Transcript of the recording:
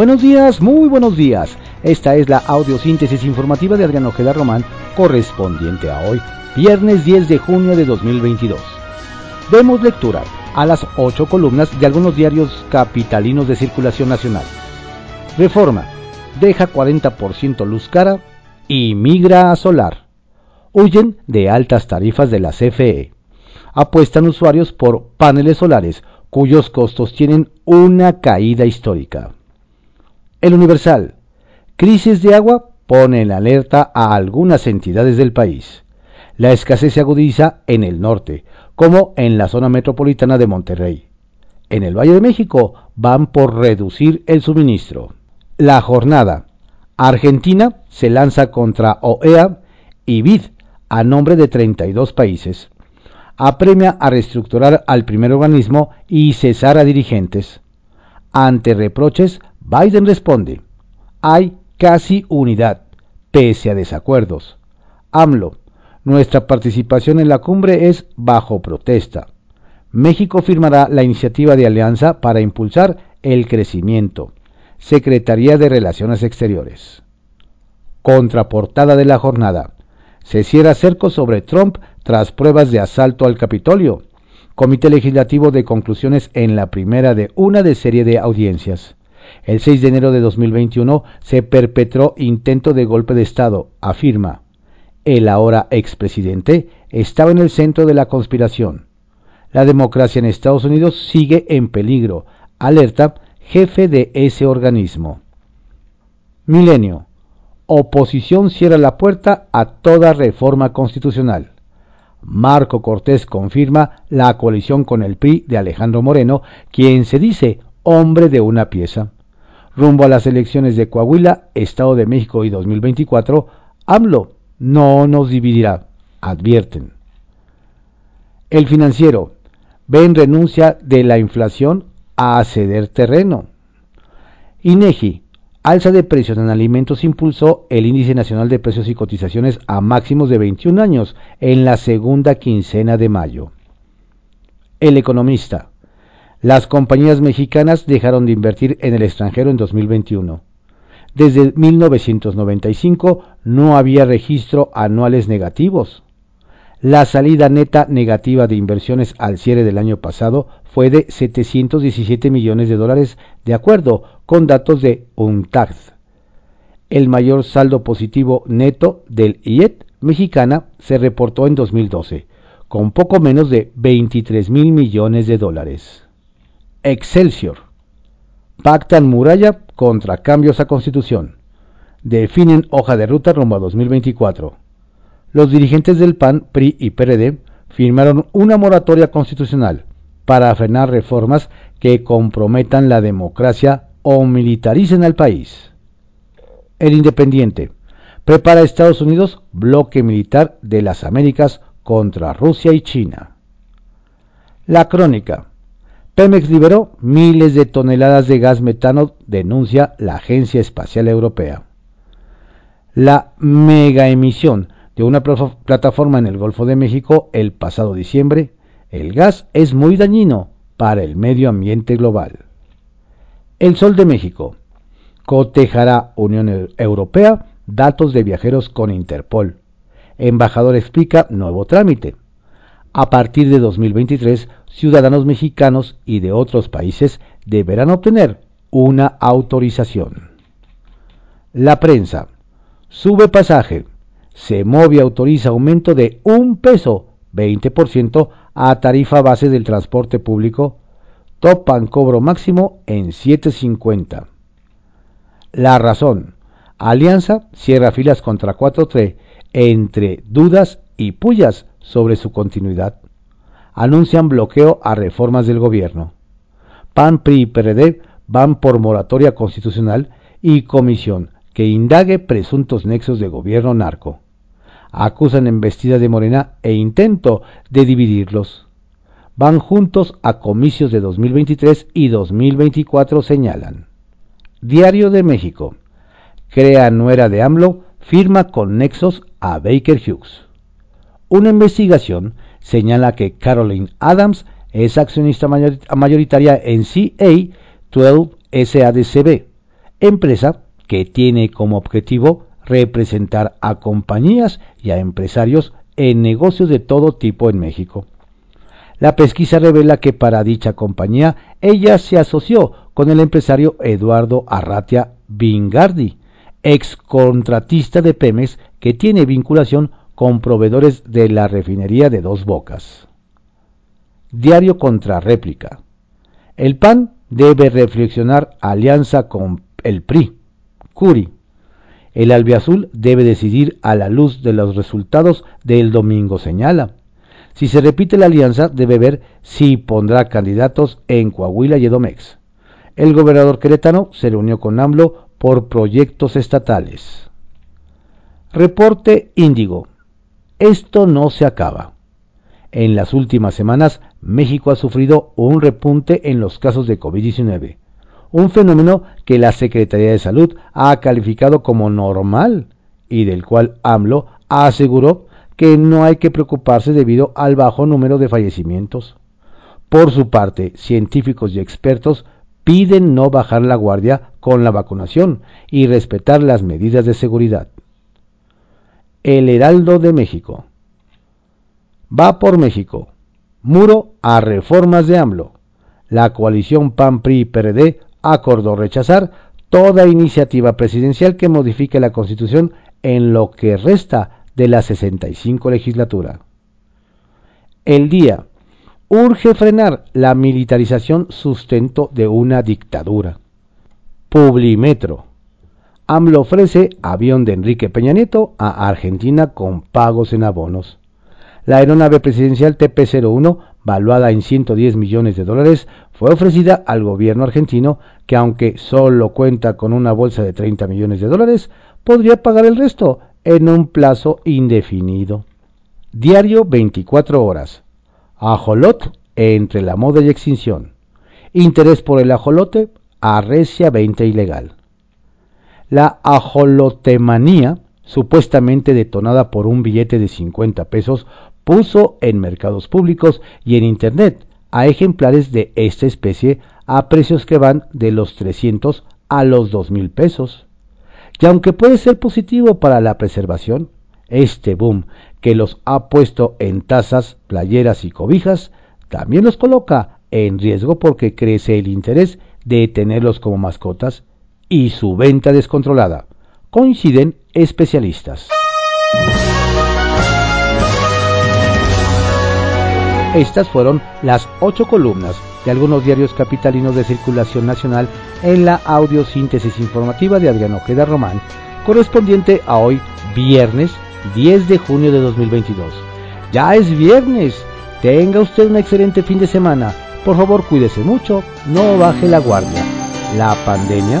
Buenos días, muy buenos días. Esta es la audiosíntesis informativa de Adrián Ojeda Román, correspondiente a hoy, viernes 10 de junio de 2022. Demos lectura a las ocho columnas de algunos diarios capitalinos de circulación nacional. Reforma. Deja 40% luz cara y migra a solar. Huyen de altas tarifas de la CFE. Apuestan usuarios por paneles solares cuyos costos tienen una caída histórica. El Universal. Crisis de agua pone en alerta a algunas entidades del país. La escasez se agudiza en el norte, como en la zona metropolitana de Monterrey. En el Valle de México van por reducir el suministro. La jornada. Argentina se lanza contra OEA y BID a nombre de 32 países. Apremia a reestructurar al primer organismo y cesar a dirigentes. Ante reproches, Biden responde, hay casi unidad, pese a desacuerdos. AMLO, nuestra participación en la cumbre es bajo protesta. México firmará la iniciativa de alianza para impulsar el crecimiento. Secretaría de Relaciones Exteriores. Contraportada de la jornada. Se cierra cerco sobre Trump tras pruebas de asalto al Capitolio. Comité Legislativo de conclusiones en la primera de una de serie de audiencias. El 6 de enero de 2021 se perpetró intento de golpe de Estado, afirma. El ahora expresidente estaba en el centro de la conspiración. La democracia en Estados Unidos sigue en peligro, alerta jefe de ese organismo. Milenio. Oposición cierra la puerta a toda reforma constitucional. Marco Cortés confirma la coalición con el PRI de Alejandro Moreno, quien se dice hombre de una pieza. Rumbo a las elecciones de Coahuila, Estado de México y 2024, AMLO no nos dividirá, advierten. El financiero, ven renuncia de la inflación a ceder terreno. INEGI, alza de precios en alimentos impulsó el índice nacional de precios y cotizaciones a máximos de 21 años en la segunda quincena de mayo. El economista, las compañías mexicanas dejaron de invertir en el extranjero en 2021. Desde 1995 no había registro anuales negativos. La salida neta negativa de inversiones al cierre del año pasado fue de 717 millones de dólares, de acuerdo con datos de UNTAD. El mayor saldo positivo neto del IET mexicana se reportó en 2012, con poco menos de 23 mil millones de dólares. Excelsior. Pactan muralla contra cambios a constitución. Definen hoja de ruta rumbo a 2024. Los dirigentes del PAN, PRI y PRD firmaron una moratoria constitucional para frenar reformas que comprometan la democracia o militaricen al país. El Independiente prepara Estados Unidos bloque militar de las Américas contra Rusia y China. La Crónica Pemex liberó miles de toneladas de gas metano, denuncia la Agencia Espacial Europea. La mega emisión de una plataforma en el Golfo de México el pasado diciembre, el gas es muy dañino para el medio ambiente global. El Sol de México cotejará Unión Europea datos de viajeros con Interpol. Embajador explica nuevo trámite. A partir de 2023, ciudadanos mexicanos y de otros países deberán obtener una autorización. La prensa. Sube pasaje. Se y autoriza aumento de un peso, 20% a tarifa base del transporte público. Topan cobro máximo en 7.50. La razón. Alianza cierra filas contra 4-3 entre dudas y pullas sobre su continuidad. Anuncian bloqueo a reformas del gobierno. PAN, PRI y PRD van por moratoria constitucional y comisión que indague presuntos nexos de gobierno narco. Acusan embestida de Morena e intento de dividirlos. Van juntos a comicios de 2023 y 2024 señalan. Diario de México. Crea nuera de AMLO, firma con nexos a Baker Hughes. Una investigación señala que Caroline Adams es accionista mayoritaria en CA12 SADCB, empresa que tiene como objetivo representar a compañías y a empresarios en negocios de todo tipo en México. La pesquisa revela que para dicha compañía ella se asoció con el empresario Eduardo Arratia Bingardi, ex contratista de Pemex que tiene vinculación con proveedores de la refinería de Dos Bocas. Diario contra réplica. El PAN debe reflexionar alianza con el PRI. Curi. El albiazul debe decidir a la luz de los resultados del domingo, señala. Si se repite la alianza, debe ver si pondrá candidatos en Coahuila y Edomex. El gobernador queretano se reunió con AMLO por proyectos estatales. Reporte Índigo. Esto no se acaba. En las últimas semanas, México ha sufrido un repunte en los casos de COVID-19, un fenómeno que la Secretaría de Salud ha calificado como normal y del cual AMLO aseguró que no hay que preocuparse debido al bajo número de fallecimientos. Por su parte, científicos y expertos piden no bajar la guardia con la vacunación y respetar las medidas de seguridad. El Heraldo de México. Va por México. Muro a reformas de AMLO. La coalición PAN-PRI-PRD acordó rechazar toda iniciativa presidencial que modifique la Constitución en lo que resta de la 65 legislatura. El día urge frenar la militarización sustento de una dictadura. Publimetro. AMLO ofrece avión de Enrique Peña Nieto a Argentina con pagos en abonos. La aeronave presidencial TP-01, valuada en 110 millones de dólares, fue ofrecida al gobierno argentino que aunque solo cuenta con una bolsa de 30 millones de dólares, podría pagar el resto en un plazo indefinido. Diario 24 horas. Ajolot entre la moda y extinción. Interés por el ajolote arrecia 20 ilegal. La ajolotemanía, supuestamente detonada por un billete de 50 pesos, puso en mercados públicos y en Internet a ejemplares de esta especie a precios que van de los 300 a los 2 pesos. Y aunque puede ser positivo para la preservación, este boom que los ha puesto en tazas, playeras y cobijas, también los coloca en riesgo porque crece el interés de tenerlos como mascotas y su venta descontrolada. Coinciden especialistas. Estas fueron las ocho columnas de algunos diarios capitalinos de circulación nacional en la audiosíntesis informativa de Adriano Ojeda Román, correspondiente a hoy, viernes 10 de junio de 2022. Ya es viernes. Tenga usted un excelente fin de semana. Por favor, cuídese mucho, no baje la guardia. La pandemia